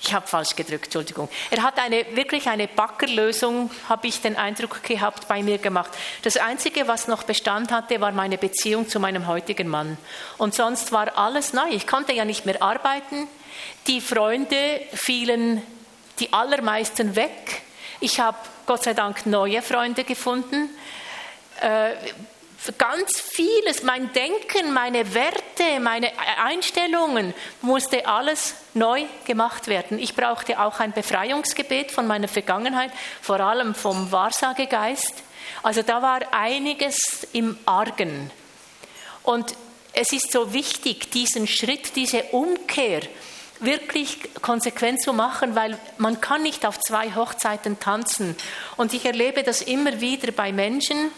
ich habe falsch gedrückt, Entschuldigung. Er hat eine, wirklich eine Backerlösung, habe ich den Eindruck gehabt, bei mir gemacht. Das Einzige, was noch Bestand hatte, war meine Beziehung zu meinem heutigen Mann. Und sonst war alles neu. Ich konnte ja nicht mehr arbeiten. Die Freunde fielen die allermeisten weg. Ich habe Gott sei Dank neue Freunde gefunden. Äh, ganz vieles, mein Denken, meine Werte, meine Einstellungen, musste alles neu gemacht werden. Ich brauchte auch ein Befreiungsgebet von meiner Vergangenheit, vor allem vom Wahrsagegeist. Also da war einiges im Argen. Und es ist so wichtig, diesen Schritt, diese Umkehr wirklich konsequent zu machen, weil man kann nicht auf zwei Hochzeiten tanzen. Und ich erlebe das immer wieder bei Menschen,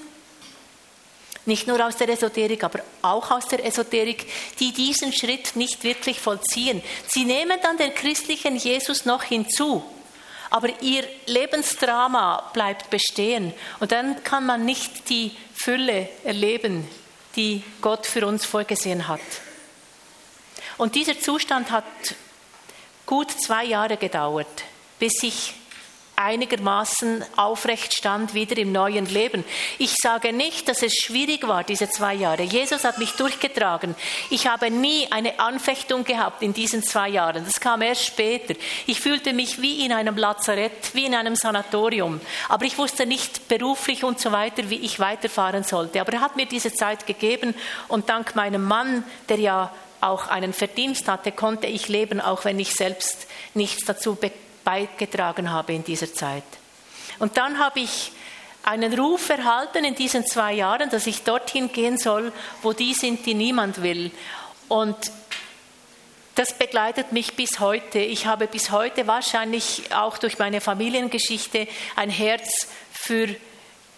nicht nur aus der Esoterik, aber auch aus der Esoterik, die diesen Schritt nicht wirklich vollziehen. Sie nehmen dann den christlichen Jesus noch hinzu, aber ihr Lebensdrama bleibt bestehen und dann kann man nicht die Fülle erleben, die Gott für uns vorgesehen hat. Und dieser Zustand hat gut zwei Jahre gedauert, bis ich einigermaßen aufrecht stand wieder im neuen Leben. Ich sage nicht, dass es schwierig war, diese zwei Jahre. Jesus hat mich durchgetragen. Ich habe nie eine Anfechtung gehabt in diesen zwei Jahren. Das kam erst später. Ich fühlte mich wie in einem Lazarett, wie in einem Sanatorium. Aber ich wusste nicht beruflich und so weiter, wie ich weiterfahren sollte. Aber er hat mir diese Zeit gegeben und dank meinem Mann, der ja auch einen Verdienst hatte, konnte ich leben, auch wenn ich selbst nichts dazu beigetragen habe in dieser Zeit. Und dann habe ich einen Ruf erhalten in diesen zwei Jahren, dass ich dorthin gehen soll, wo die sind, die niemand will. Und das begleitet mich bis heute. Ich habe bis heute wahrscheinlich auch durch meine Familiengeschichte ein Herz für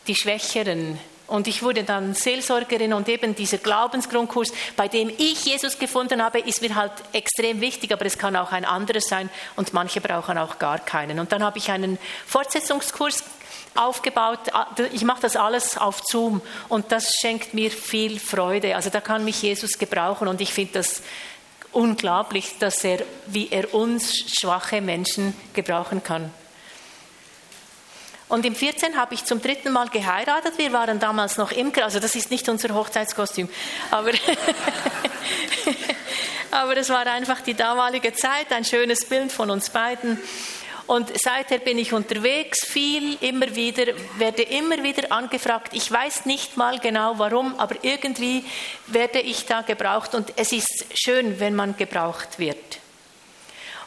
die Schwächeren, und ich wurde dann Seelsorgerin und eben dieser Glaubensgrundkurs, bei dem ich Jesus gefunden habe, ist mir halt extrem wichtig, aber es kann auch ein anderes sein und manche brauchen auch gar keinen. Und dann habe ich einen Fortsetzungskurs aufgebaut. Ich mache das alles auf Zoom und das schenkt mir viel Freude. Also da kann mich Jesus gebrauchen und ich finde das unglaublich, dass er, wie er uns schwache Menschen gebrauchen kann. Und im 14 habe ich zum dritten Mal geheiratet. Wir waren damals noch Imker, also das ist nicht unser Hochzeitskostüm, aber, aber es war einfach die damalige Zeit, ein schönes Bild von uns beiden. Und seither bin ich unterwegs, viel, immer wieder, werde immer wieder angefragt. Ich weiß nicht mal genau warum, aber irgendwie werde ich da gebraucht und es ist schön, wenn man gebraucht wird.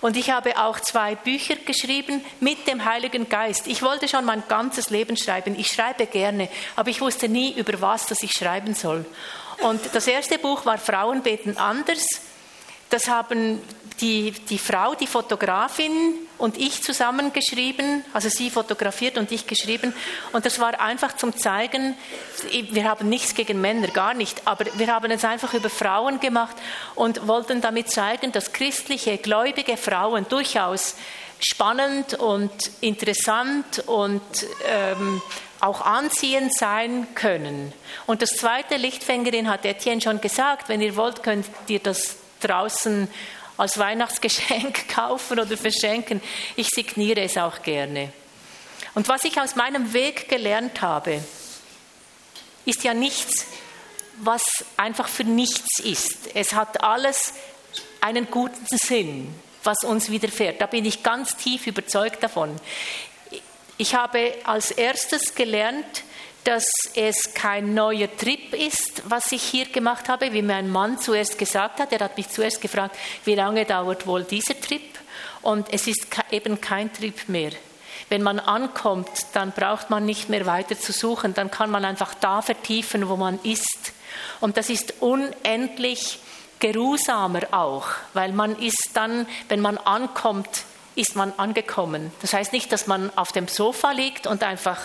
Und ich habe auch zwei Bücher geschrieben mit dem Heiligen Geist. Ich wollte schon mein ganzes Leben schreiben. Ich schreibe gerne, aber ich wusste nie, über was das ich schreiben soll. Und das erste Buch war Frauen beten anders. Das haben die, die Frau, die Fotografin und ich zusammen geschrieben, also sie fotografiert und ich geschrieben. Und das war einfach zum Zeigen, wir haben nichts gegen Männer, gar nicht, aber wir haben es einfach über Frauen gemacht und wollten damit zeigen, dass christliche, gläubige Frauen durchaus spannend und interessant und ähm, auch anziehend sein können. Und das zweite Lichtfängerin hat Etienne schon gesagt, wenn ihr wollt, könnt ihr das draußen als Weihnachtsgeschenk kaufen oder verschenken. Ich signiere es auch gerne. Und was ich aus meinem Weg gelernt habe, ist ja nichts, was einfach für nichts ist. Es hat alles einen guten Sinn, was uns widerfährt. Da bin ich ganz tief überzeugt davon. Ich habe als erstes gelernt, dass es kein neuer Trip ist, was ich hier gemacht habe, wie mein Mann zuerst gesagt hat. Er hat mich zuerst gefragt, wie lange dauert wohl dieser Trip? Und es ist eben kein Trip mehr. Wenn man ankommt, dann braucht man nicht mehr weiter zu suchen, dann kann man einfach da vertiefen, wo man ist. Und das ist unendlich geruhsamer auch, weil man ist dann, wenn man ankommt, ist man angekommen. Das heißt nicht, dass man auf dem Sofa liegt und einfach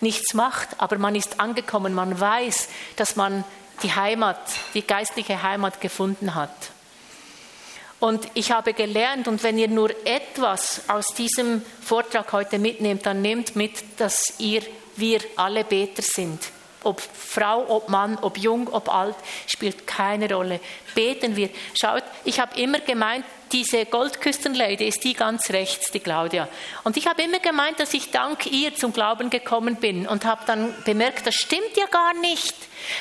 nichts macht, aber man ist angekommen. Man weiß, dass man die Heimat, die geistliche Heimat gefunden hat. Und ich habe gelernt, und wenn ihr nur etwas aus diesem Vortrag heute mitnehmt, dann nehmt mit, dass ihr, wir alle Beter sind. Ob Frau, ob Mann, ob jung, ob alt, spielt keine Rolle. Beten wir. Schaut, ich habe immer gemeint, diese Goldküstenlady ist die ganz rechts, die Claudia. Und ich habe immer gemeint, dass ich dank ihr zum Glauben gekommen bin und habe dann bemerkt, das stimmt ja gar nicht.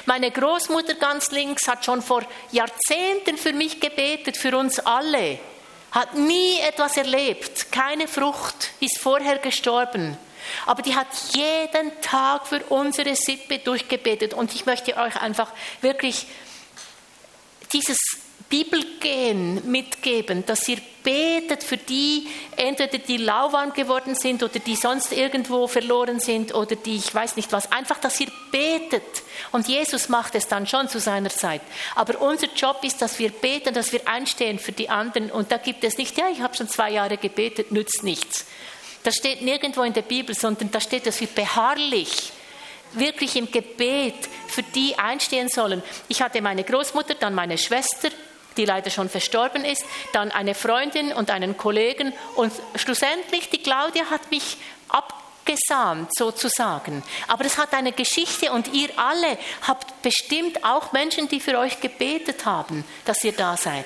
Meine Großmutter ganz links hat schon vor Jahrzehnten für mich gebetet, für uns alle, hat nie etwas erlebt, keine Frucht, ist vorher gestorben. Aber die hat jeden Tag für unsere Sippe durchgebetet. Und ich möchte euch einfach wirklich dieses Bibelgehen mitgeben, dass ihr betet für die, entweder die lauwarm geworden sind oder die sonst irgendwo verloren sind oder die, ich weiß nicht was, einfach, dass ihr betet. Und Jesus macht es dann schon zu seiner Zeit. Aber unser Job ist, dass wir beten, dass wir einstehen für die anderen. Und da gibt es nicht, ja, ich habe schon zwei Jahre gebetet, nützt nichts. Das steht nirgendwo in der Bibel, sondern da steht, dass wir beharrlich wirklich im Gebet für die einstehen sollen. Ich hatte meine Großmutter, dann meine Schwester, die leider schon verstorben ist, dann eine Freundin und einen Kollegen und schlussendlich die Claudia hat mich abgesahnt sozusagen. Aber es hat eine Geschichte und ihr alle habt bestimmt auch Menschen, die für euch gebetet haben, dass ihr da seid.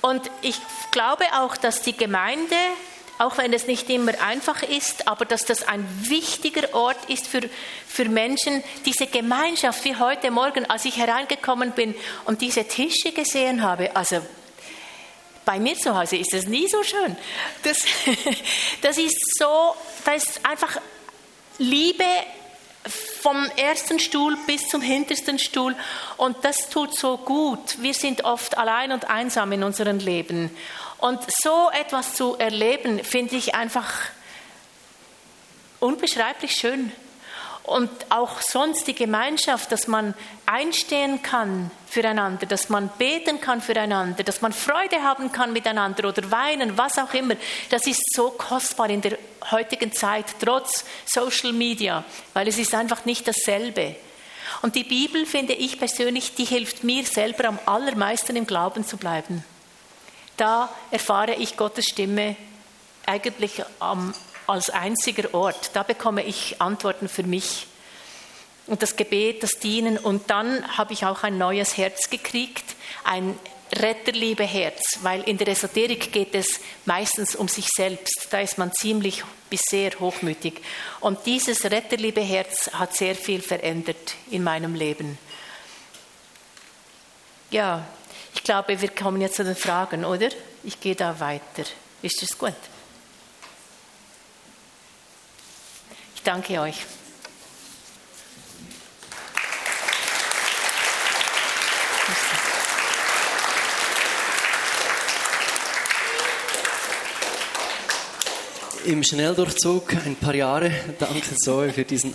Und ich glaube auch, dass die Gemeinde, auch wenn es nicht immer einfach ist, aber dass das ein wichtiger Ort ist für, für Menschen, diese Gemeinschaft, wie heute Morgen, als ich hereingekommen bin und diese Tische gesehen habe, also bei mir zu Hause ist es nie so schön. Das, das ist so, da ist einfach Liebe vom ersten Stuhl bis zum hintersten Stuhl. Und das tut so gut. Wir sind oft allein und einsam in unserem Leben. Und so etwas zu erleben, finde ich einfach unbeschreiblich schön und auch sonst die Gemeinschaft, dass man einstehen kann füreinander, dass man beten kann füreinander, dass man Freude haben kann miteinander oder weinen, was auch immer. Das ist so kostbar in der heutigen Zeit, trotz Social Media, weil es ist einfach nicht dasselbe. Und die Bibel, finde ich persönlich, die hilft mir selber am allermeisten im Glauben zu bleiben. Da erfahre ich Gottes Stimme eigentlich als einziger Ort. Da bekomme ich Antworten für mich. Und das Gebet, das Dienen. Und dann habe ich auch ein neues Herz gekriegt, ein Retterliebe-Herz, weil in der Esoterik geht es meistens um sich selbst. Da ist man ziemlich bis sehr hochmütig. Und dieses Retterliebe-Herz hat sehr viel verändert in meinem Leben. Ja, ich glaube, wir kommen jetzt zu den Fragen, oder? Ich gehe da weiter. Ist das gut? danke euch. Im Schnelldurchzug ein paar Jahre. Danke Zoe für diesen